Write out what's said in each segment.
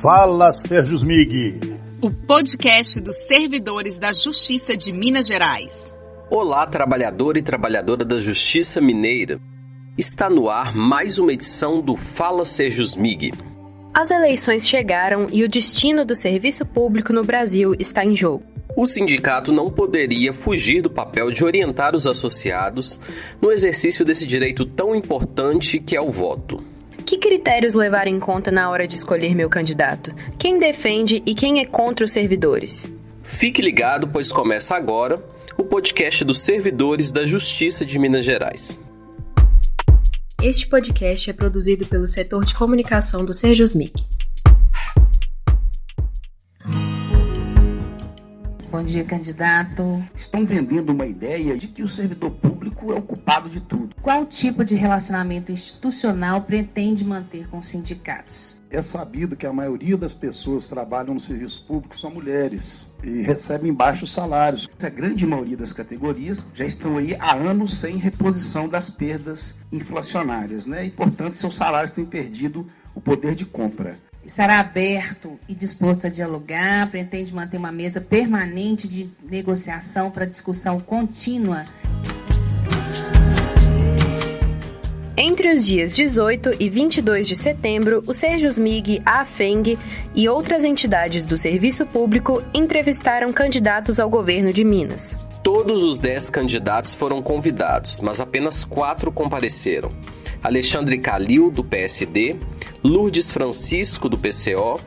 Fala Sérgio Smig. O podcast dos servidores da Justiça de Minas Gerais. Olá, trabalhador e trabalhadora da Justiça Mineira. Está no ar mais uma edição do Fala Sérgio Smig. As eleições chegaram e o destino do serviço público no Brasil está em jogo. O sindicato não poderia fugir do papel de orientar os associados no exercício desse direito tão importante que é o voto. Que critérios levar em conta na hora de escolher meu candidato? Quem defende e quem é contra os servidores? Fique ligado, pois começa agora o podcast dos servidores da Justiça de Minas Gerais. Este podcast é produzido pelo setor de comunicação do Serjusmic. Bom dia, candidato. Estão vendendo uma ideia de que o servidor público é o culpado de tudo. Qual tipo de relacionamento institucional pretende manter com os sindicatos? É sabido que a maioria das pessoas que trabalham no serviço público são mulheres e recebem baixos salários. A grande maioria das categorias já estão aí há anos sem reposição das perdas inflacionárias, né? E, portanto, seus salários têm perdido o poder de compra estará aberto e disposto a dialogar, pretende manter uma mesa permanente de negociação para discussão contínua. Entre os dias 18 e 22 de setembro, o Serjusmig, a AFENG e outras entidades do serviço público entrevistaram candidatos ao governo de Minas. Todos os dez candidatos foram convidados, mas apenas quatro compareceram. Alexandre Calil, do PSD, Lourdes Francisco, do PCO,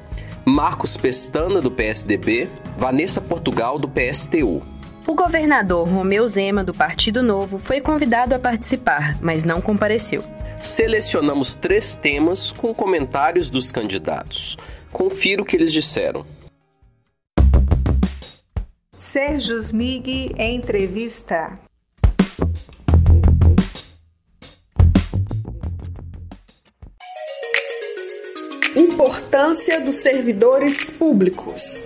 Marcos Pestana, do PSDB, Vanessa Portugal, do PSTU. O governador Romeu Zema, do Partido Novo, foi convidado a participar, mas não compareceu. Selecionamos três temas com comentários dos candidatos. Confira o que eles disseram. Sérgio Smig em entrevista. Importância dos servidores públicos.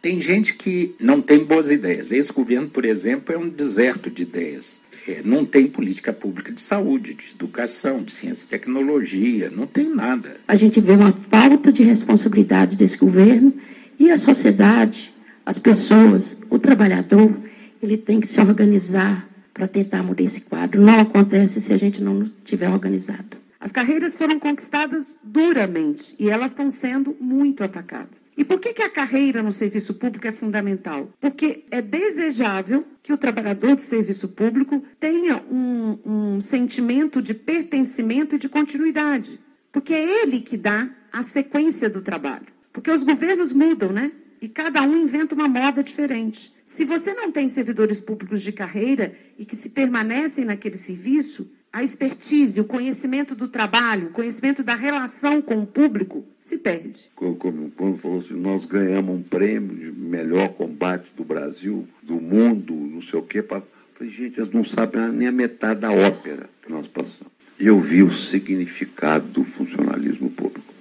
Tem gente que não tem boas ideias. Esse governo, por exemplo, é um deserto de ideias. É, não tem política pública de saúde, de educação, de ciência e tecnologia, não tem nada. A gente vê uma falta de responsabilidade desse governo e a sociedade, as pessoas, o trabalhador, ele tem que se organizar para tentar mudar esse quadro. Não acontece se a gente não estiver organizado. As carreiras foram conquistadas duramente e elas estão sendo muito atacadas. E por que, que a carreira no serviço público é fundamental? Porque é desejável que o trabalhador do serviço público tenha um, um sentimento de pertencimento e de continuidade. Porque é ele que dá a sequência do trabalho. Porque os governos mudam, né? E cada um inventa uma moda diferente. Se você não tem servidores públicos de carreira e que se permanecem naquele serviço, a expertise, o conhecimento do trabalho, o conhecimento da relação com o público se perde. Como quando falou assim, nós ganhamos um prêmio de melhor combate do Brasil, do mundo, não sei o quê. Pra... Falei, gente, eles não sabem nem a metade da ópera que nós passamos. E eu vi o significado do funcionalismo público.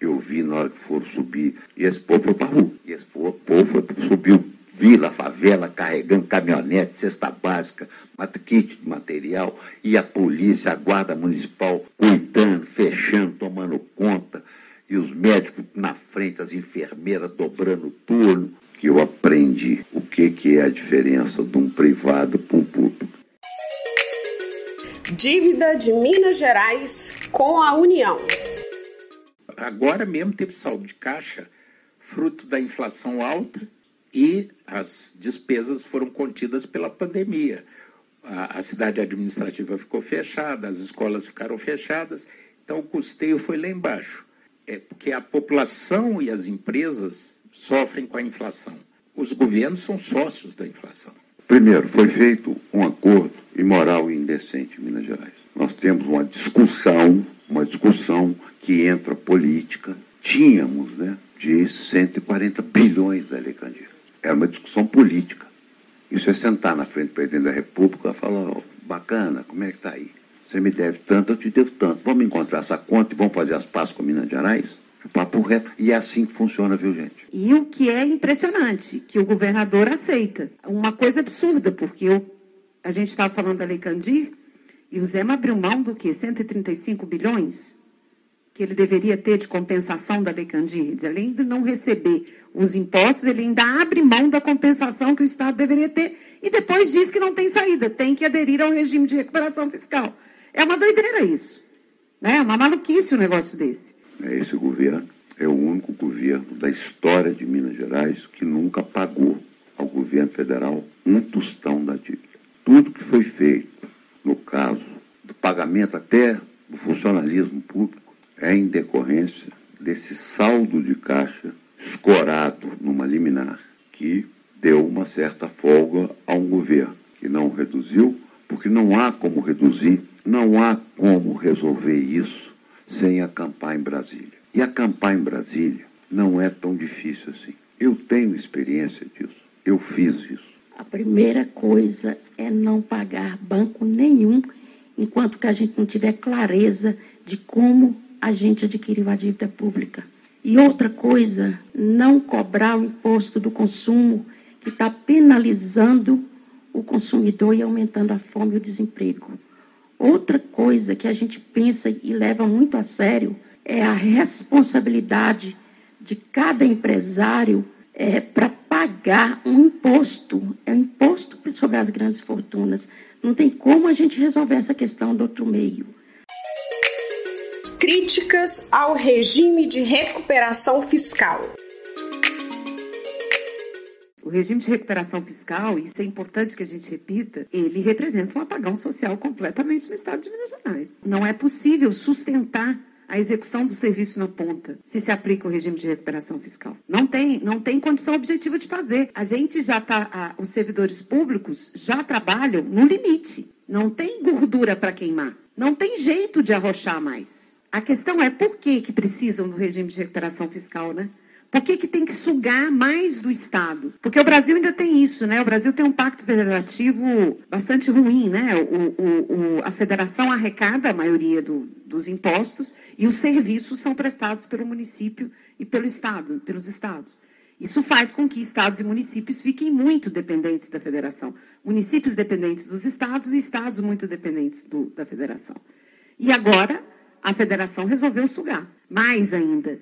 Eu vi na hora que foram subir, e esse povo foi para a rua. E esse povo foi, subiu vila, favela, carregando caminhonete, cesta básica, kit de material, e a polícia, a guarda municipal cuidando, fechando, tomando conta, e os médicos na frente, as enfermeiras dobrando turno, que eu aprendi o que, que é a diferença de um privado para um público. Dívida de Minas Gerais com a União. Agora mesmo teve saldo de caixa, fruto da inflação alta e as despesas foram contidas pela pandemia. A, a, cidade administrativa ficou fechada, as escolas ficaram fechadas, então o custeio foi lá embaixo. É porque a população e as empresas sofrem com a inflação. Os governos são sócios da inflação. Primeiro, foi feito um acordo imoral e indecente em Minas Gerais. Nós temos uma discussão, uma discussão que entra política. Tínhamos, né, de 140 bilhões da Lei Candir é uma discussão política. Isso é sentar na frente do presidente da República e falar, oh, bacana, como é que está aí? Você me deve tanto, eu te devo tanto. Vamos encontrar essa conta e vamos fazer as pazes com Minas Gerais? Papo reto. E é assim que funciona, viu, gente? E o que é impressionante, que o governador aceita. Uma coisa absurda, porque eu, a gente estava falando da Lei Candir, e o Zema abriu mão do quê? 135 bilhões? Que ele deveria ter de compensação da Lei Candir. Além de não receber os impostos, ele ainda abre mão da compensação que o Estado deveria ter e depois diz que não tem saída, tem que aderir ao regime de recuperação fiscal. É uma doideira isso. Né? É uma maluquice um negócio desse. É esse governo é o único governo da história de Minas Gerais que nunca pagou ao governo federal um tostão da dívida. Tudo que foi feito, no caso do pagamento até do funcionalismo público, é em decorrência desse saldo de caixa escorado numa liminar que deu uma certa folga a um governo que não reduziu, porque não há como reduzir, não há como resolver isso sem acampar em Brasília. E acampar em Brasília não é tão difícil assim. Eu tenho experiência disso. Eu fiz isso. A primeira coisa é não pagar banco nenhum enquanto que a gente não tiver clareza de como a gente adquiriu a dívida pública. E outra coisa, não cobrar o imposto do consumo que está penalizando o consumidor e aumentando a fome e o desemprego. Outra coisa que a gente pensa e leva muito a sério é a responsabilidade de cada empresário é, para pagar um imposto, é um imposto sobre as grandes fortunas. Não tem como a gente resolver essa questão do outro meio. Críticas ao regime de recuperação fiscal. O regime de recuperação fiscal, isso é importante que a gente repita, ele representa um apagão social completamente no estado de Minas Gerais. Não é possível sustentar a execução do serviço na ponta, se se aplica o regime de recuperação fiscal. Não tem, não tem condição objetiva de fazer. A gente já está, os servidores públicos já trabalham no limite. Não tem gordura para queimar. Não tem jeito de arrochar mais. A questão é por que, que precisam do regime de recuperação fiscal, né? Por que, que tem que sugar mais do Estado? Porque o Brasil ainda tem isso, né? O Brasil tem um pacto federativo bastante ruim, né? O, o, o, a federação arrecada a maioria do, dos impostos e os serviços são prestados pelo município e pelo Estado, pelos estados. Isso faz com que estados e municípios fiquem muito dependentes da federação. Municípios dependentes dos estados e estados muito dependentes do, da federação. E agora, a federação resolveu sugar. Mais ainda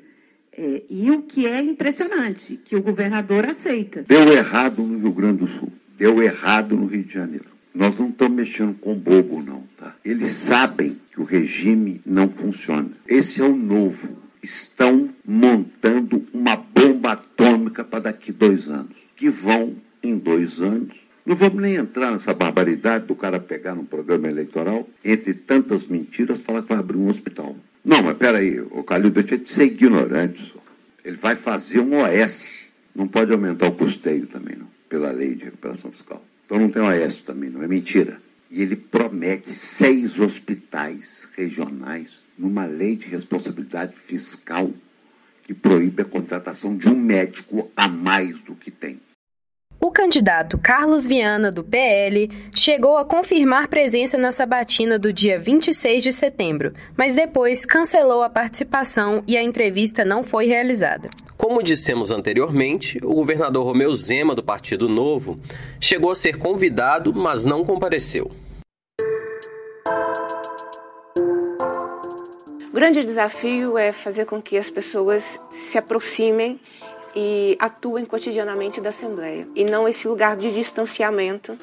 é, e o que é impressionante, que o governador aceita. Deu errado no Rio Grande do Sul, deu errado no Rio de Janeiro. Nós não estamos mexendo com bobo, não, tá? Eles sabem que o regime não funciona. Esse é o novo. Estão montando uma bomba atômica para daqui dois anos. Que vão, em dois anos, não vamos nem entrar nessa barbaridade do cara pegar num programa eleitoral, entre tantas mentiras, falar que vai abrir um hospital. Não, mas peraí, o Calil deixa de ser ignorante. Ele vai fazer um OS. Não pode aumentar o custeio também, não, pela lei de recuperação fiscal. Então não tem OS também, não é mentira. E ele promete seis hospitais regionais numa lei de responsabilidade fiscal que proíbe a contratação de um médico a mais do que tem. O candidato Carlos Viana, do PL, chegou a confirmar presença na sabatina do dia 26 de setembro, mas depois cancelou a participação e a entrevista não foi realizada. Como dissemos anteriormente, o governador Romeu Zema, do Partido Novo, chegou a ser convidado, mas não compareceu. O grande desafio é fazer com que as pessoas se aproximem e atuem cotidianamente da Assembleia e não esse lugar de distanciamento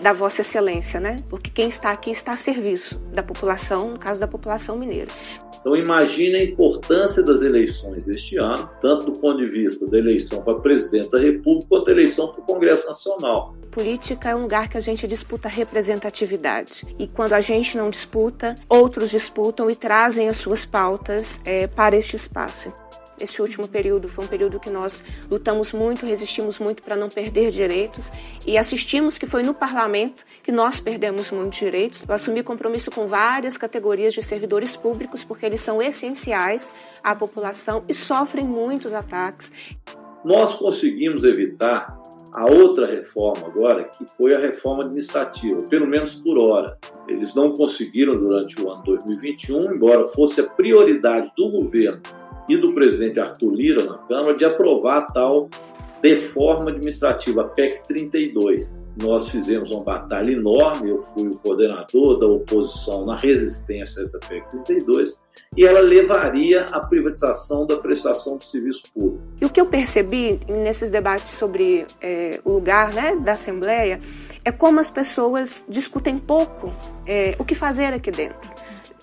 da Vossa Excelência, né? Porque quem está aqui está a serviço da população, no caso da população mineira. Então imagine a importância das eleições este ano, tanto do ponto de vista da eleição para presidente da República quanto da eleição para o Congresso Nacional. Política é um lugar que a gente disputa representatividade. E quando a gente não disputa, outros disputam e trazem as suas pautas é, para este espaço. Esse último período foi um período que nós lutamos muito, resistimos muito para não perder direitos e assistimos que foi no parlamento que nós perdemos muitos direitos. Eu assumi compromisso com várias categorias de servidores públicos porque eles são essenciais à população e sofrem muitos ataques. Nós conseguimos evitar a outra reforma agora, que foi a reforma administrativa, pelo menos por hora. Eles não conseguiram durante o ano 2021, embora fosse a prioridade do governo e do presidente Arthur Lira na Câmara de aprovar a tal deforma administrativa, PEC 32. Nós fizemos uma batalha enorme, eu fui o coordenador da oposição na resistência a essa PEC 32, e ela levaria à privatização da prestação do serviço público. E o que eu percebi nesses debates sobre é, o lugar né, da Assembleia é como as pessoas discutem pouco é, o que fazer aqui dentro.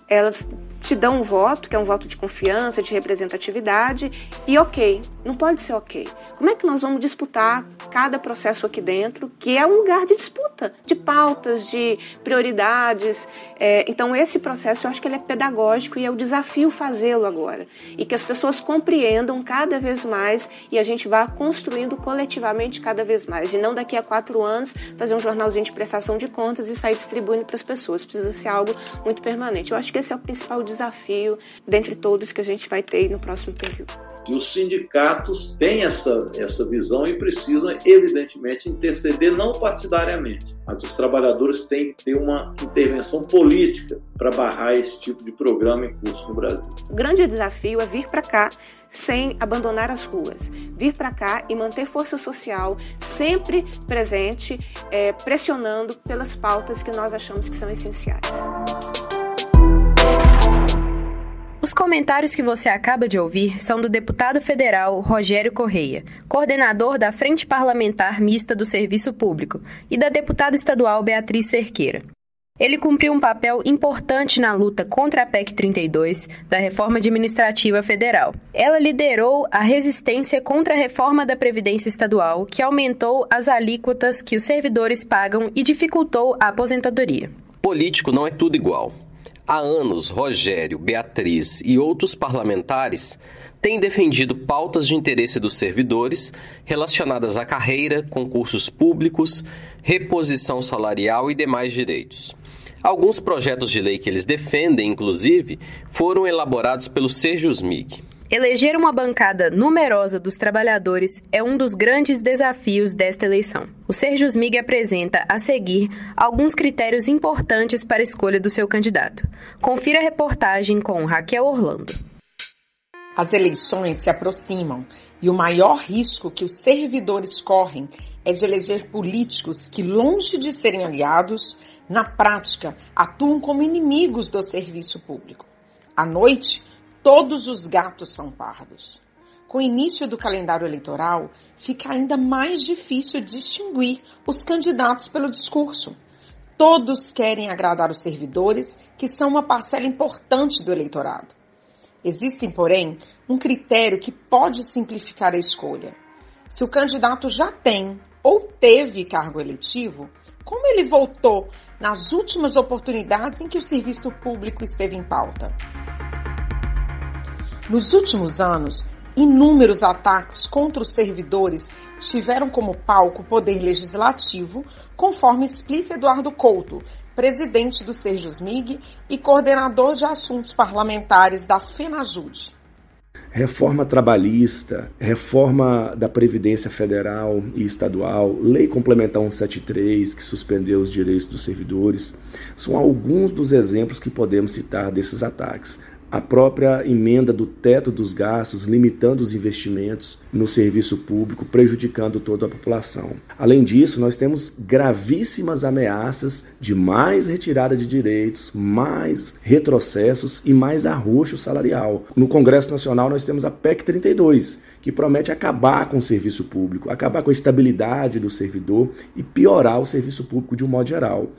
Elas te dão um voto, que é um voto de confiança, de representatividade, e ok, não pode ser ok. Como é que nós vamos disputar cada processo aqui dentro, que é um lugar de disputa, de pautas, de prioridades? É, então, esse processo eu acho que ele é pedagógico e é o desafio fazê-lo agora. E que as pessoas compreendam cada vez mais e a gente vá construindo coletivamente cada vez mais. E não daqui a quatro anos fazer um jornalzinho de prestação de contas e sair distribuindo para as pessoas. Precisa ser algo muito permanente. Eu acho que esse é o principal desafio dentre todos que a gente vai ter no próximo período. E os sindicatos têm essa, essa visão e precisam, evidentemente, interceder não partidariamente, mas os trabalhadores têm que ter uma intervenção política para barrar esse tipo de programa em curso no Brasil. O grande desafio é vir para cá sem abandonar as ruas, vir para cá e manter força social sempre presente, é, pressionando pelas pautas que nós achamos que são essenciais. Os comentários que você acaba de ouvir são do deputado federal Rogério Correia, coordenador da Frente Parlamentar Mista do Serviço Público, e da deputada estadual Beatriz Cerqueira. Ele cumpriu um papel importante na luta contra a PEC 32 da reforma administrativa federal. Ela liderou a resistência contra a reforma da Previdência Estadual, que aumentou as alíquotas que os servidores pagam e dificultou a aposentadoria. Político não é tudo igual. Há anos, Rogério, Beatriz e outros parlamentares têm defendido pautas de interesse dos servidores relacionadas à carreira, concursos públicos, reposição salarial e demais direitos. Alguns projetos de lei que eles defendem, inclusive, foram elaborados pelo Sejusmig. Eleger uma bancada numerosa dos trabalhadores é um dos grandes desafios desta eleição. O Sérgio Smig apresenta a seguir alguns critérios importantes para a escolha do seu candidato. Confira a reportagem com Raquel Orlando. As eleições se aproximam e o maior risco que os servidores correm é de eleger políticos que, longe de serem aliados, na prática atuam como inimigos do serviço público. À noite, Todos os gatos são pardos. Com o início do calendário eleitoral, fica ainda mais difícil distinguir os candidatos pelo discurso. Todos querem agradar os servidores, que são uma parcela importante do eleitorado. Existe, porém, um critério que pode simplificar a escolha. Se o candidato já tem ou teve cargo eletivo, como ele votou nas últimas oportunidades em que o serviço público esteve em pauta? Nos últimos anos, inúmeros ataques contra os servidores tiveram como palco o poder legislativo, conforme explica Eduardo Couto, presidente do Serjusmig e coordenador de assuntos parlamentares da FENAJUDE. Reforma trabalhista, reforma da Previdência Federal e Estadual, Lei Complementar 173, que suspendeu os direitos dos servidores, são alguns dos exemplos que podemos citar desses ataques a própria emenda do teto dos gastos, limitando os investimentos no serviço público, prejudicando toda a população. Além disso, nós temos gravíssimas ameaças de mais retirada de direitos, mais retrocessos e mais arroxo salarial. No Congresso Nacional, nós temos a PEC 32, que promete acabar com o serviço público, acabar com a estabilidade do servidor e piorar o serviço público de um modo geral.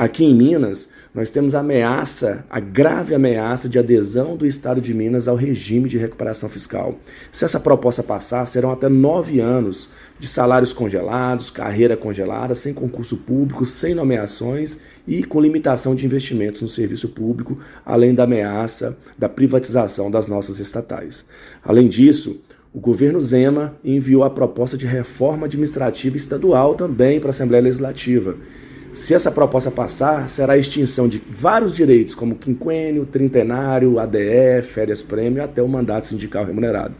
Aqui em Minas, nós temos a ameaça, a grave ameaça de adesão do Estado de Minas ao regime de recuperação fiscal. Se essa proposta passar, serão até nove anos de salários congelados, carreira congelada, sem concurso público, sem nomeações e com limitação de investimentos no serviço público, além da ameaça da privatização das nossas estatais. Além disso, o governo Zema enviou a proposta de reforma administrativa estadual também para a Assembleia Legislativa se essa proposta passar, será a extinção de vários direitos, como quinquênio, trintenário, ADE, férias prêmio, até o mandato sindical remunerado.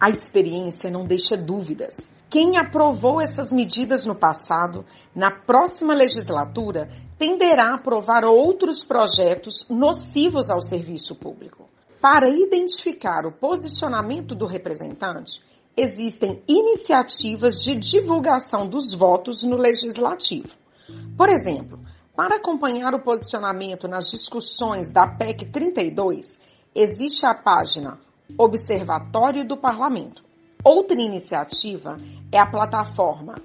A experiência não deixa dúvidas. Quem aprovou essas medidas no passado, na próxima legislatura, tenderá a aprovar outros projetos nocivos ao serviço público. Para identificar o posicionamento do representante, existem iniciativas de divulgação dos votos no legislativo. Por exemplo, para acompanhar o posicionamento nas discussões da PEC 32, existe a página Observatório do Parlamento. Outra iniciativa é a plataforma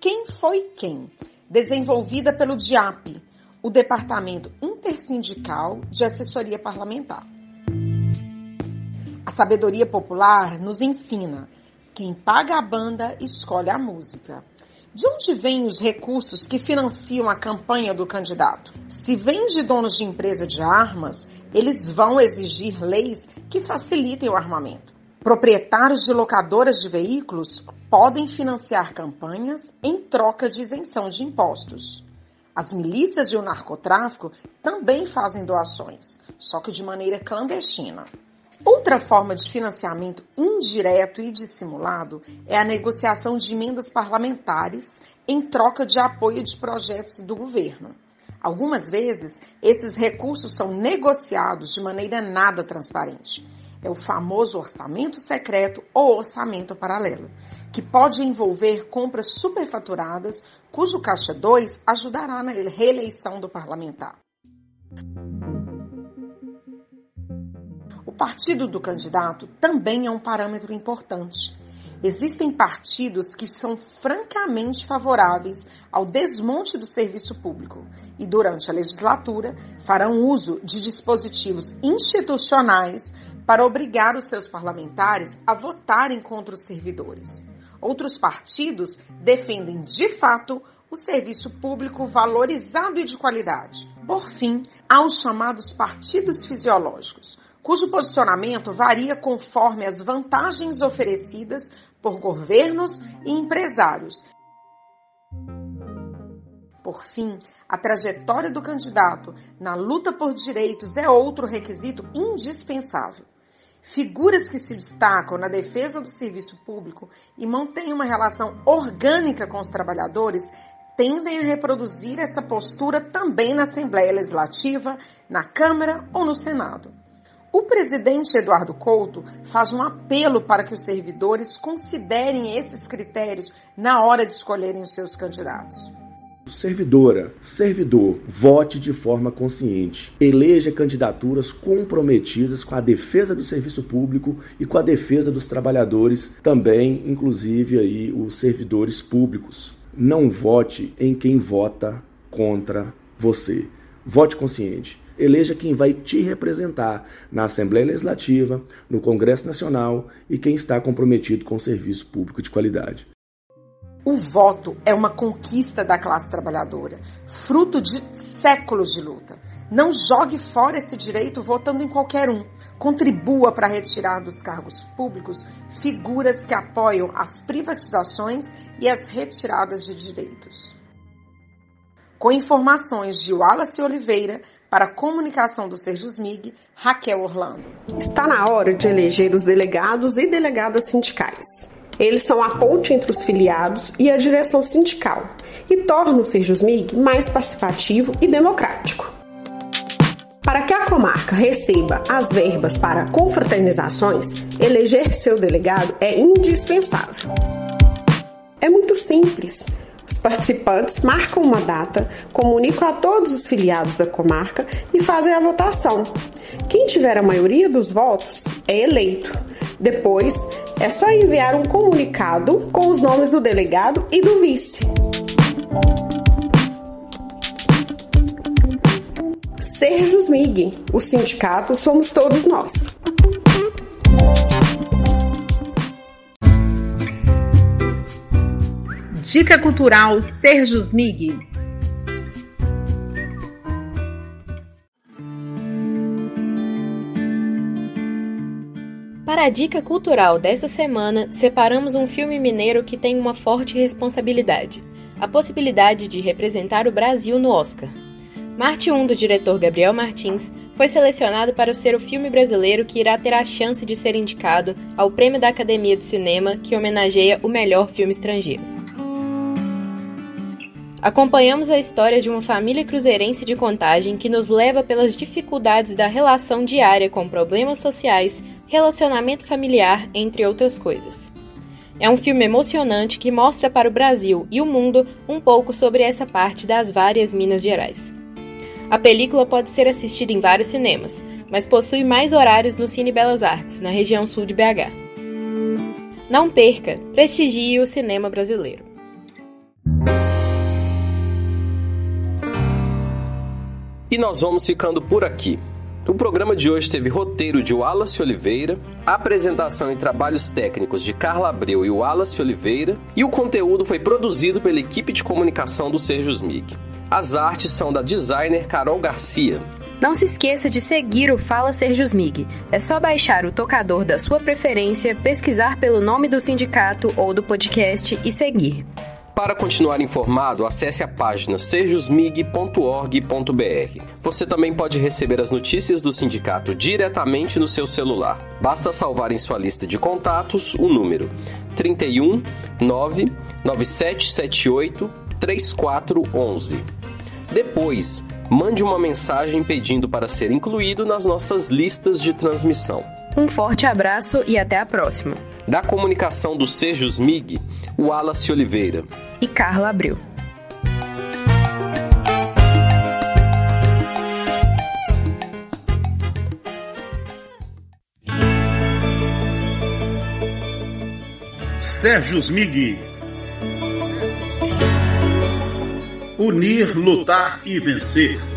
Quem Foi Quem, desenvolvida pelo DIAP, o Departamento Intersindical de Assessoria Parlamentar. A sabedoria popular nos ensina: quem paga a banda escolhe a música. De onde vêm os recursos que financiam a campanha do candidato? Se vêm de donos de empresa de armas, eles vão exigir leis que facilitem o armamento. Proprietários de locadoras de veículos podem financiar campanhas em troca de isenção de impostos. As milícias e o narcotráfico também fazem doações, só que de maneira clandestina. Outra forma de financiamento indireto e dissimulado é a negociação de emendas parlamentares em troca de apoio de projetos do governo. Algumas vezes, esses recursos são negociados de maneira nada transparente. É o famoso orçamento secreto ou orçamento paralelo, que pode envolver compras superfaturadas, cujo caixa 2 ajudará na reeleição do parlamentar. Partido do candidato também é um parâmetro importante Existem partidos que são francamente favoráveis ao desmonte do serviço público e, durante a legislatura, farão uso de dispositivos institucionais para obrigar os seus parlamentares a votarem contra os servidores. Outros partidos defendem, de fato, o serviço público valorizado e de qualidade. Por fim, há os chamados partidos fisiológicos, cujo posicionamento varia conforme as vantagens oferecidas por governos e empresários. Por fim, a trajetória do candidato na luta por direitos é outro requisito indispensável. Figuras que se destacam na defesa do serviço público e mantêm uma relação orgânica com os trabalhadores tendem a reproduzir essa postura também na Assembleia Legislativa, na Câmara ou no Senado. O presidente Eduardo Couto faz um apelo para que os servidores considerem esses critérios na hora de escolherem os seus candidatos. Servidora, servidor, vote de forma consciente. Eleja candidaturas comprometidas com a defesa do serviço público e com a defesa dos trabalhadores, também, inclusive aí os servidores públicos. Não vote em quem vota contra você. Vote consciente eleja quem vai te representar na Assembleia Legislativa, no Congresso Nacional e quem está comprometido com o serviço público de qualidade. O voto é uma conquista da classe trabalhadora, fruto de séculos de luta. Não jogue fora esse direito votando em qualquer um. Contribua para retirar dos cargos públicos figuras que apoiam as privatizações e as retiradas de direitos. Com informações de Wallace Oliveira, para a comunicação do Serjusmig, Raquel Orlando. Está na hora de eleger os delegados e delegadas sindicais. Eles são a ponte entre os filiados e a direção sindical e tornam o Serjusmig mais participativo e democrático. Para que a comarca receba as verbas para confraternizações, eleger seu delegado é indispensável. É muito simples participantes marcam uma data, comunicam a todos os filiados da comarca e fazem a votação. Quem tiver a maioria dos votos é eleito. Depois, é só enviar um comunicado com os nomes do delegado e do vice. Serjus MIG, o sindicato somos todos nós. Dica Cultural Serjus Mig. Para a dica cultural dessa semana, separamos um filme mineiro que tem uma forte responsabilidade: a possibilidade de representar o Brasil no Oscar. Marte 1, do diretor Gabriel Martins, foi selecionado para ser o filme brasileiro que irá ter a chance de ser indicado ao Prêmio da Academia de Cinema, que homenageia o melhor filme estrangeiro. Acompanhamos a história de uma família cruzeirense de contagem que nos leva pelas dificuldades da relação diária com problemas sociais, relacionamento familiar, entre outras coisas. É um filme emocionante que mostra para o Brasil e o mundo um pouco sobre essa parte das várias Minas Gerais. A película pode ser assistida em vários cinemas, mas possui mais horários no Cine Belas Artes, na região sul de BH. Não perca, prestigie o cinema brasileiro. E nós vamos ficando por aqui. O programa de hoje teve roteiro de Wallace Oliveira, apresentação e trabalhos técnicos de Carla Abreu e Wallace Oliveira, e o conteúdo foi produzido pela equipe de comunicação do Sérgio Smig. As artes são da designer Carol Garcia. Não se esqueça de seguir o Fala Sérgio Smig. É só baixar o tocador da sua preferência, pesquisar pelo nome do sindicato ou do podcast e seguir. Para continuar informado, acesse a página sejusmig.org.br. Você também pode receber as notícias do sindicato diretamente no seu celular. Basta salvar em sua lista de contatos o número 31 99778 3411. Depois, mande uma mensagem pedindo para ser incluído nas nossas listas de transmissão. Um forte abraço e até a próxima. Da comunicação do Sejus MIG, Wallace Oliveira e Carla Abreu. Sérgio Smig. Unir, lutar e vencer.